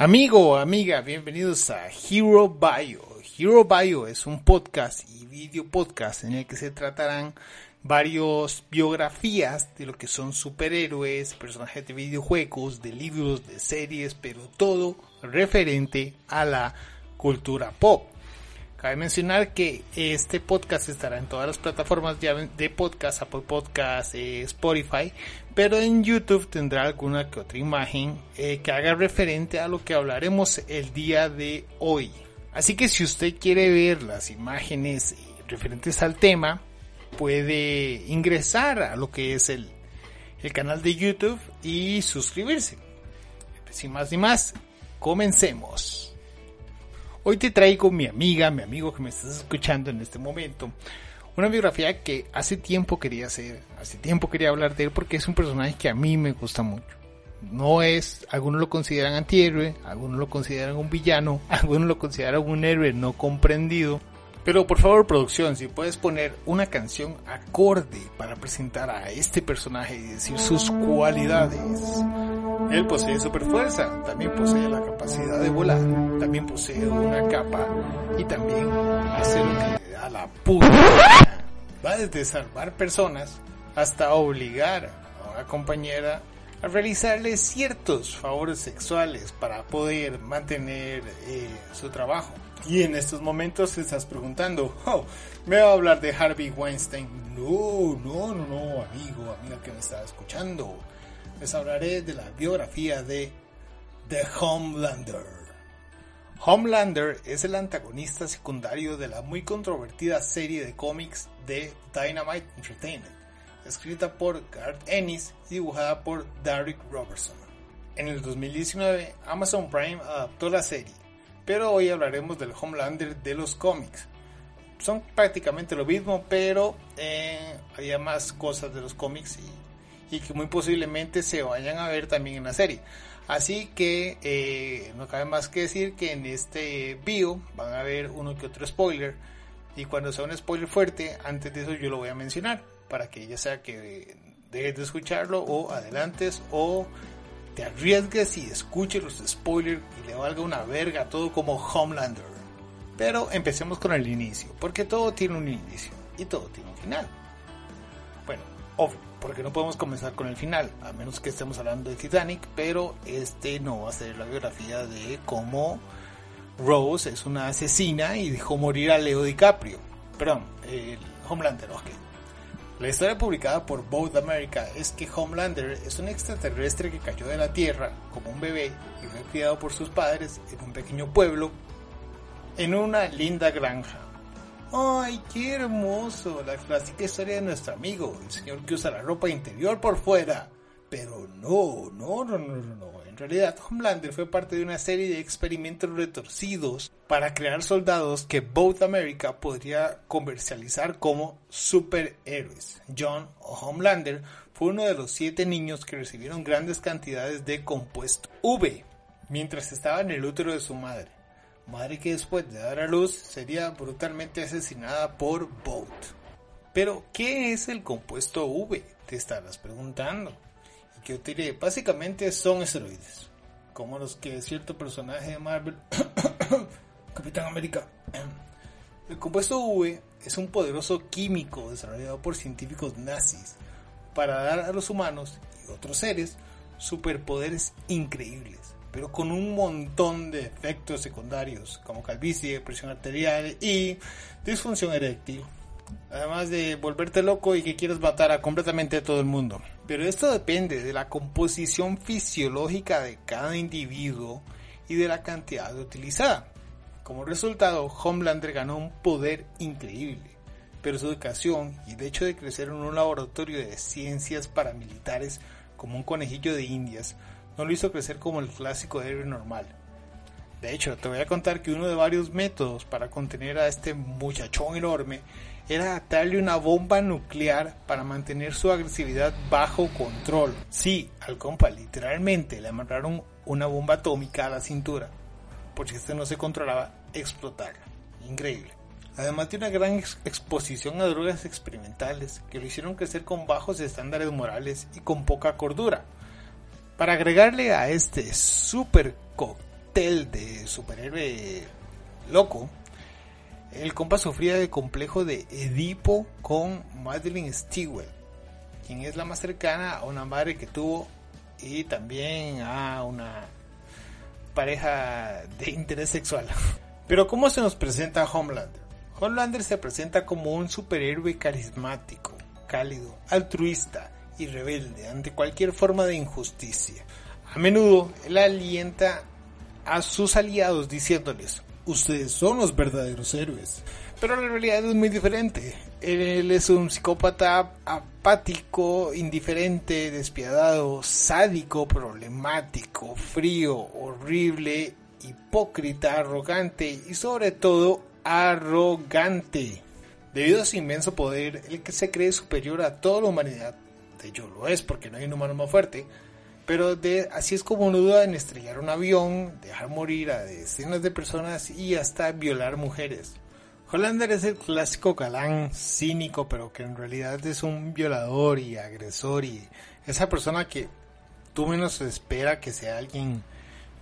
Amigo, amiga, bienvenidos a Hero Bio. Hero Bio es un podcast y video podcast en el que se tratarán varias biografías de lo que son superhéroes, personajes de videojuegos, de libros, de series, pero todo referente a la cultura pop. Cabe mencionar que este podcast estará en todas las plataformas de podcast, Apple Podcast, eh, Spotify, pero en YouTube tendrá alguna que otra imagen eh, que haga referente a lo que hablaremos el día de hoy. Así que si usted quiere ver las imágenes referentes al tema, puede ingresar a lo que es el, el canal de YouTube y suscribirse. Sin más ni más, comencemos. Hoy te traigo mi amiga, mi amigo que me estás escuchando en este momento, una biografía que hace tiempo quería hacer, hace tiempo quería hablar de él porque es un personaje que a mí me gusta mucho. No es, algunos lo consideran antihéroe, algunos lo consideran un villano, algunos lo consideran un héroe no comprendido. Pero por favor, producción, si puedes poner una canción acorde para presentar a este personaje y decir sus cualidades. Él posee super fuerza, también posee la capacidad de volar, también posee una capa y también hace lo que le da la puta. Va desde salvar personas hasta obligar a una compañera a realizarle ciertos favores sexuales para poder mantener eh, su trabajo. Y en estos momentos te estás preguntando, oh, ¿me va a hablar de Harvey Weinstein? No, no, no, no, amigo, amiga que me está escuchando les hablaré de la biografía de The Homelander. Homelander es el antagonista secundario de la muy controvertida serie de cómics de Dynamite Entertainment, escrita por Garth Ennis y dibujada por Derek Robertson. En el 2019, Amazon Prime adaptó la serie, pero hoy hablaremos del Homelander de los cómics. Son prácticamente lo mismo, pero eh, había más cosas de los cómics y y que muy posiblemente se vayan a ver también en la serie. Así que eh, no cabe más que decir que en este bio van a ver uno que otro spoiler y cuando sea un spoiler fuerte, antes de eso yo lo voy a mencionar para que ya sea que dejes de escucharlo o adelantes o te arriesgues y escuches los spoilers y le valga una verga todo como Homelander. Pero empecemos con el inicio, porque todo tiene un inicio y todo tiene un final. Bueno, obvio porque no podemos comenzar con el final, a menos que estemos hablando de Titanic, pero este no va a ser la biografía de cómo Rose es una asesina y dejó morir a Leo DiCaprio. Perdón, el Homelander, ok. La historia publicada por Both America es que Homelander es un extraterrestre que cayó de la Tierra como un bebé y fue criado por sus padres en un pequeño pueblo en una linda granja ¡Ay, qué hermoso! La clásica historia de nuestro amigo, el señor que usa la ropa interior por fuera. Pero no, no, no, no, no. En realidad, Homelander fue parte de una serie de experimentos retorcidos para crear soldados que Both America podría comercializar como superhéroes. John Homelander fue uno de los siete niños que recibieron grandes cantidades de compuesto V mientras estaba en el útero de su madre madre que después de dar a luz sería brutalmente asesinada por Boat. Pero, ¿qué es el compuesto V? Te estarás preguntando. Y que básicamente son esteroides, como los que cierto personaje de Marvel, Capitán América. El compuesto V es un poderoso químico desarrollado por científicos nazis para dar a los humanos y otros seres superpoderes increíbles pero con un montón de efectos secundarios, como calvicie, presión arterial y disfunción eréctil. Además de volverte loco y que quieras matar a completamente todo el mundo. Pero esto depende de la composición fisiológica de cada individuo y de la cantidad utilizada. Como resultado, Homelander ganó un poder increíble, pero su educación y el hecho de crecer en un laboratorio de ciencias paramilitares como un conejillo de indias no lo hizo crecer como el clásico héroe normal. De hecho, te voy a contar que uno de varios métodos para contener a este muchachón enorme era darle una bomba nuclear para mantener su agresividad bajo control. Sí, al compa literalmente le amarraron una bomba atómica a la cintura, porque este no se controlaba explotar. Increíble. Además de una gran exposición a drogas experimentales que lo hicieron crecer con bajos estándares morales y con poca cordura. Para agregarle a este super cóctel de superhéroe loco, el compa sufría de complejo de Edipo con Madeline Stewart, quien es la más cercana a una madre que tuvo y también a una pareja de interés sexual. Pero ¿cómo se nos presenta Homelander? Homelander se presenta como un superhéroe carismático, cálido, altruista y rebelde ante cualquier forma de injusticia. A menudo él alienta a sus aliados diciéndoles, ustedes son los verdaderos héroes. Pero la realidad es muy diferente. Él es un psicópata apático, indiferente, despiadado, sádico, problemático, frío, horrible, hipócrita, arrogante y sobre todo arrogante. Debido a su inmenso poder, el que se cree superior a toda la humanidad, de hecho lo es porque no hay un humano más fuerte, pero de, así es como no duda en estrellar un avión, dejar morir a decenas de personas y hasta violar mujeres. Hollander es el clásico galán cínico, pero que en realidad es un violador y agresor y esa persona que tú menos espera que sea alguien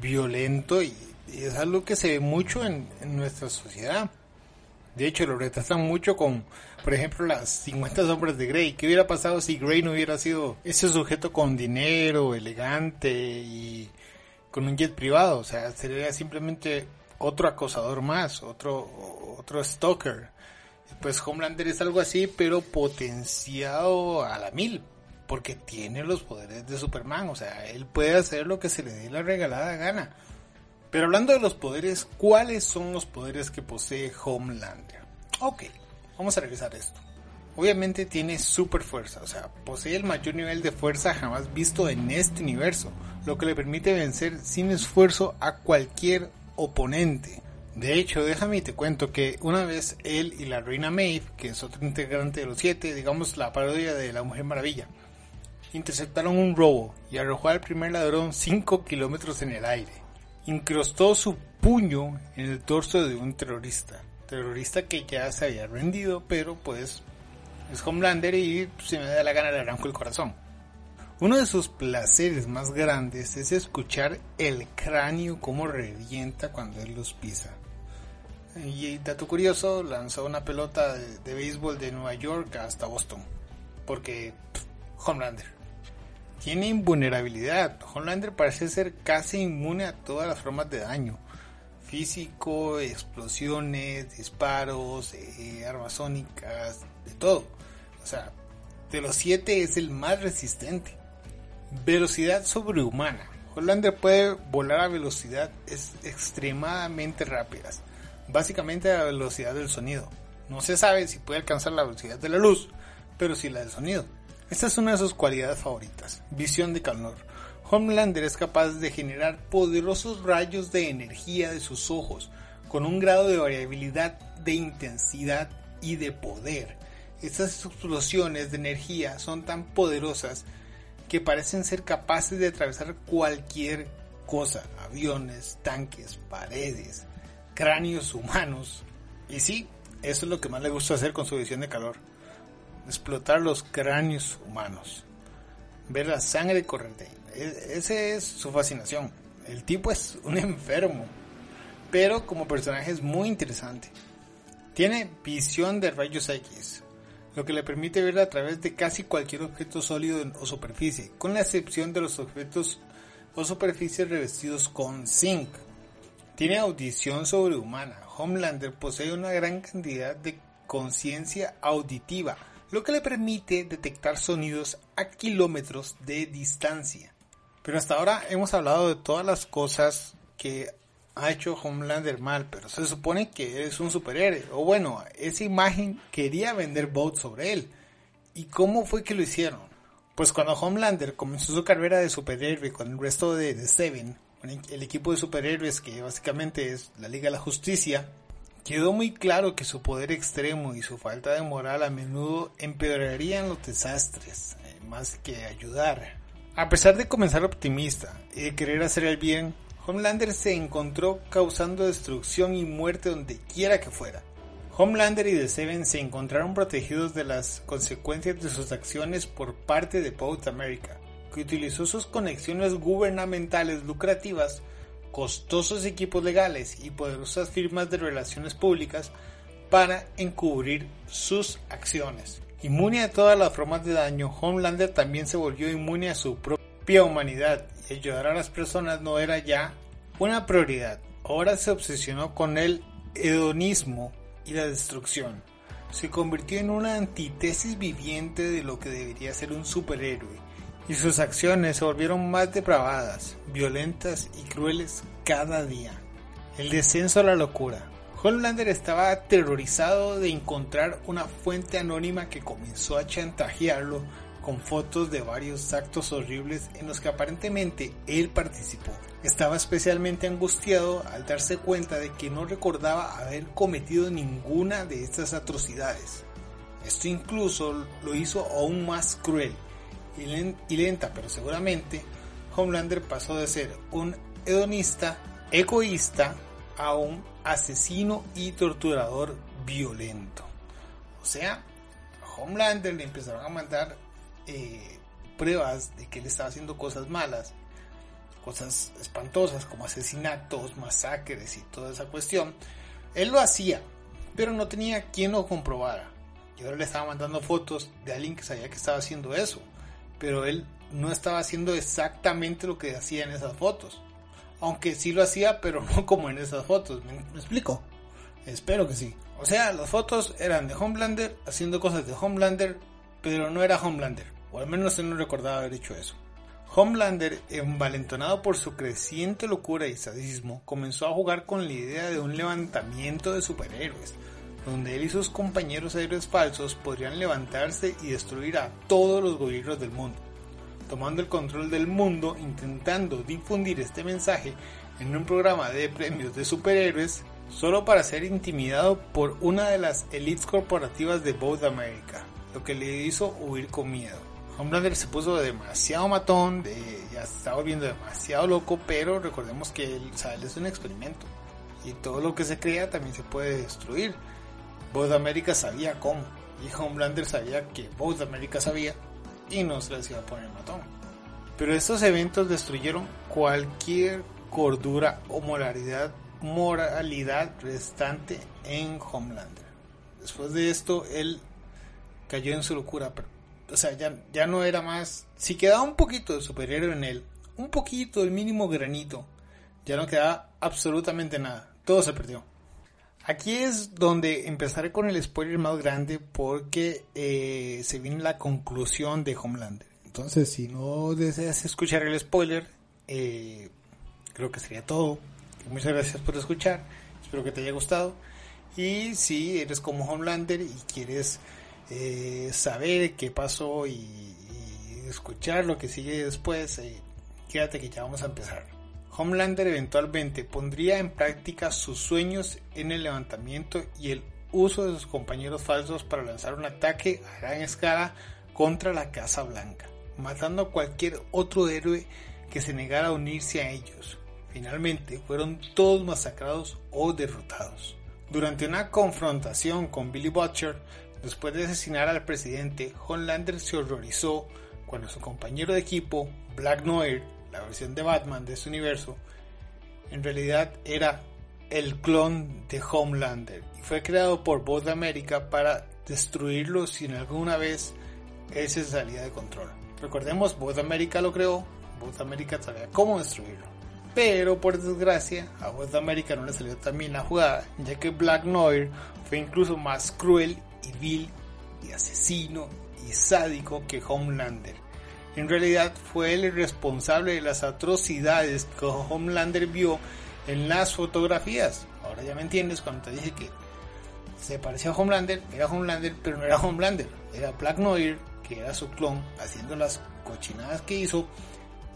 violento y, es algo que se ve mucho en nuestra sociedad. De hecho, lo retrasan mucho con, por ejemplo, las 50 sombras de Grey. ¿Qué hubiera pasado si Grey no hubiera sido ese sujeto con dinero, elegante y con un jet privado? O sea, sería simplemente otro acosador más, otro, otro stalker. Pues Homelander es algo así, pero potenciado a la mil, porque tiene los poderes de Superman, o sea, él puede hacer lo que se le dé la regalada gana. Pero hablando de los poderes, ¿cuáles son los poderes que posee Homelander? Ok, vamos a revisar esto. Obviamente tiene super fuerza, o sea, posee el mayor nivel de fuerza jamás visto en este universo, lo que le permite vencer sin esfuerzo a cualquier oponente. De hecho, déjame y te cuento que una vez él y la reina Maeve, que es otro integrante de los siete, digamos la parodia de la Mujer Maravilla, interceptaron un robo y arrojó al primer ladrón 5 kilómetros en el aire. Incrustó su puño en el torso de un terrorista. Terrorista que ya se había rendido, pero pues es Homelander y si me da la gana le arranco el corazón. Uno de sus placeres más grandes es escuchar el cráneo como revienta cuando él los pisa. Y dato curioso, lanzó una pelota de, béisbol de Nueva York hasta Boston. Porque Homelander. Tiene invulnerabilidad. Homelander parece ser casi inmune a todas las formas de daño. Físico, explosiones, disparos, eh, armas sónicas, de todo. O sea, de los siete es el más resistente. Velocidad sobrehumana. Hollander puede volar a velocidades extremadamente rápidas, básicamente a la velocidad del sonido. No se sabe si puede alcanzar la velocidad de la luz, pero sí la del sonido. Esta es una de sus cualidades favoritas, visión de calor. Homelander es capaz de generar poderosos rayos de energía de sus ojos, con un grado de variabilidad de intensidad y de poder. Estas explosiones de energía son tan poderosas que parecen ser capaces de atravesar cualquier cosa, aviones, tanques, paredes, cráneos humanos. Y sí, eso es lo que más le gusta hacer con su visión de calor, explotar los cráneos humanos, ver la sangre correr e, Esa es su fascinación. El tipo es un enfermo, pero como personaje es muy interesante. Tiene visión de rayos X, lo que le permite ver a través de casi cualquier objeto sólido o superficie, con la excepción de los objetos o superficies revestidos con zinc. Tiene audición sobrehumana. Homelander posee una gran cantidad de conciencia auditiva, lo que le permite detectar sonidos a kilómetros de distancia. Pero hasta ahora hemos hablado de todas las cosas que ha hecho Homelander mal, pero se supone que es un superhéroe. O bueno, esa imagen quería vender bots sobre él. ¿Y cómo fue que lo hicieron? Pues cuando Homelander comenzó su carrera de superhéroe con el resto de The Seven, el equipo de superhéroes que básicamente es la Liga de la Justicia, quedó muy claro que su poder extremo y su falta de moral a menudo empeorarían los desastres, eh, más que ayudar. A pesar de comenzar optimista y de querer hacer el bien, Homelander se encontró causando destrucción y muerte donde quiera que fuera. Homelander y The Seven se encontraron protegidos de las consecuencias de sus acciones por parte de Pout America, que utilizó sus conexiones gubernamentales lucrativas costosos equipos legales y poderosas firmas de relaciones públicas para encubrir sus acciones. Inmune a todas las formas de daño, Homelander también se volvió inmune a su propia humanidad y ayudar a las personas no era ya una prioridad. Ahora se obsesionó con el hedonismo y la destrucción. Se convirtió en una antítesis viviente de lo que debería ser un superhéroe y sus acciones se volvieron más depravadas, violentas y crueles cada día. El descenso a la locura. Homelander estaba aterrorizado de encontrar una fuente anónima que comenzó a chantajearlo con fotos de varios actos horribles en los que aparentemente él participó. Estaba especialmente angustiado al darse cuenta de que no recordaba haber cometido ninguna de estas atrocidades. Esto incluso lo hizo aún más cruel y lenta, pero seguramente Homelander pasó de ser un hedonista, egoísta, a un asesino y torturador violento. O sea, a Homelander le empezaron a mandar eh, pruebas de que él estaba haciendo cosas malas, cosas espantosas como asesinatos, masacres y toda esa cuestión. Él lo hacía, pero no tenía quien lo comprobara. Y ahora le estaba mandando fotos de alguien que sabía que estaba haciendo eso, pero él no estaba haciendo exactamente lo que hacía en esas fotos. Aunque sí lo hacía, pero no como en esas fotos. ¿Me, explico? Espero que sí. O sea, las fotos eran de Homelander haciendo cosas de Homelander, pero no era Homelander. O al menos él no recordaba haber hecho eso. Homelander, envalentonado por su creciente locura y sadismo, comenzó a jugar con la idea de un levantamiento de superhéroes, donde él y sus compañeros héroes falsos podrían levantarse y destruir a todos los gobiernos del mundo tomando el control del mundo, intentando difundir este mensaje en un programa de premios de superhéroes, solo para ser intimidado por una de las elites corporativas de Both America, lo que le hizo huir con miedo. Homelander se puso demasiado matón, de, ya se estaba volviendo demasiado loco, pero recordemos que él, es un experimento y todo lo que se crea también se puede destruir. Both America sabía cómo y Homelander sabía que Both America sabía y no se les iba a poner matón. Pero estos eventos destruyeron cualquier cordura o moralidad, moralidad restante en Homelander. Después de esto, él cayó en su locura. o sea, ya, ya no era más. Si quedaba un poquito de superhéroe en él, un poquito, el mínimo granito, ya no quedaba absolutamente nada. Todo se perdió. Aquí es donde empezaré con el spoiler más grande porque eh, se viene la conclusión de Homelander. Entonces, si no deseas escuchar el spoiler, eh, creo que sería todo. Muchas gracias por escuchar. Espero que te haya gustado. Y si eres como Homelander y quieres eh, saber qué pasó y, y, escuchar lo que sigue después, quédate que ya vamos a empezar. Homelander eventualmente pondría en práctica sus sueños en el levantamiento y el uso de sus compañeros falsos para lanzar un ataque a gran escala contra la Casa Blanca, matando a cualquier otro héroe que se negara a unirse a ellos. Finalmente fueron todos masacrados o derrotados. Durante una confrontación con Billy Butcher, después de asesinar al presidente, Homelander se horrorizó cuando su compañero de equipo, Black Noir, la versión de Batman de este universo, en realidad era el clon de Homelander y fue creado por Voz de América para destruirlo si en alguna vez él se salía de control. Recordemos, Voz de América lo creó, Voz de América sabía cómo destruirlo. Pero por desgracia, a Voz de América no le salió también la jugada, ya que Black Noir fue incluso más cruel y vil y asesino y sádico que Homelander en realidad fue el responsable de las atrocidades que Homelander vio en las fotografías. Ahora ya me entiendes cuando te dije que se parecía a Homelander, era Homelander, pero no era Homelander, era Black Noir, que era su clon, haciendo las cochinadas que hizo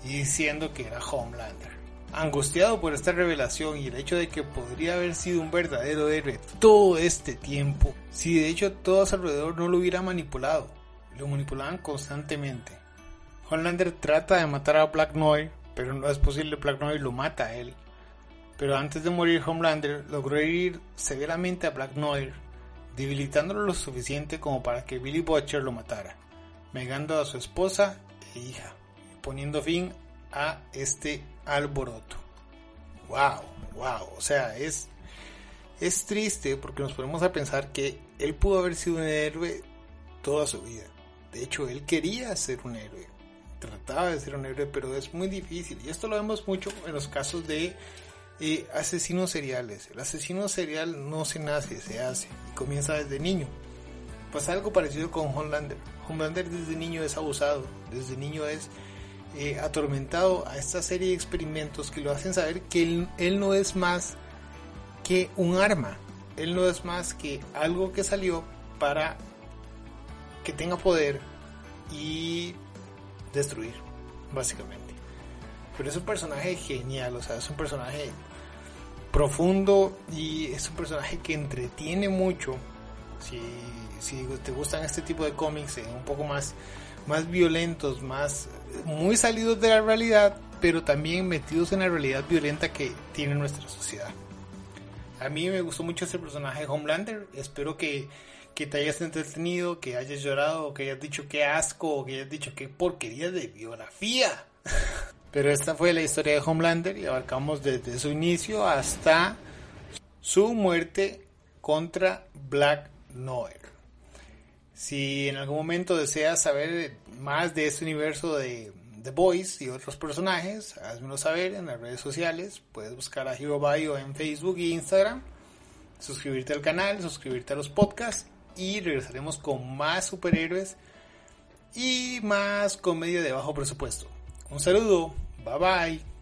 y diciendo que era Homelander. Angustiado por esta revelación y el hecho de que podría haber sido un verdadero héroe todo este tiempo, si de hecho todo a su alrededor no lo hubiera manipulado, lo manipulaban constantemente. Homelander trata de matar a Black Noir, pero no es posible, Black Noir lo mata a él. Pero antes de morir Homelander logró herir severamente a Black Noir, debilitándolo lo suficiente como para que Billy Butcher lo matara, negando a su esposa e hija, poniendo fin a este alboroto. wow, wow. O sea, es, es triste porque nos ponemos a pensar que él pudo haber sido un héroe toda su vida. De hecho, él quería ser un héroe. Trataba de ser un héroe, pero es muy difícil. Y esto lo vemos mucho en los casos de eh, asesinos seriales. El asesino serial no se nace, se hace. Y comienza desde niño. Pues algo parecido con Homelander. Homelander desde niño es abusado. Desde niño es eh, atormentado a esta serie de experimentos que lo hacen saber que él, no es más que un arma. Él no es más que algo que salió para que tenga poder y destruir, básicamente. Pero es un personaje genial, o sea, es un personaje profundo y es un personaje que entretiene mucho. Si, si te gustan este tipo de cómics, eh, un poco más más violentos, más muy salidos de la realidad, pero también metidos en la realidad violenta que tiene nuestra sociedad. A mí me gustó mucho ese personaje de Homelander. Espero que, que te hayas entretenido, que hayas llorado, que hayas dicho qué asco, que hayas dicho qué porquería de biografía. Pero esta fue la historia de Homelander y abarcamos desde su inicio hasta su muerte contra Black Noir. Si en algún momento deseas saber más de este universo de The Boys y otros personajes, házmelo saber en las redes sociales. Puedes buscar a Hero Bio en Facebook e Instagram, suscribirte al canal, suscribirte a los podcasts y regresaremos con más superhéroes y más comedia de bajo presupuesto. Un saludo, bye bye.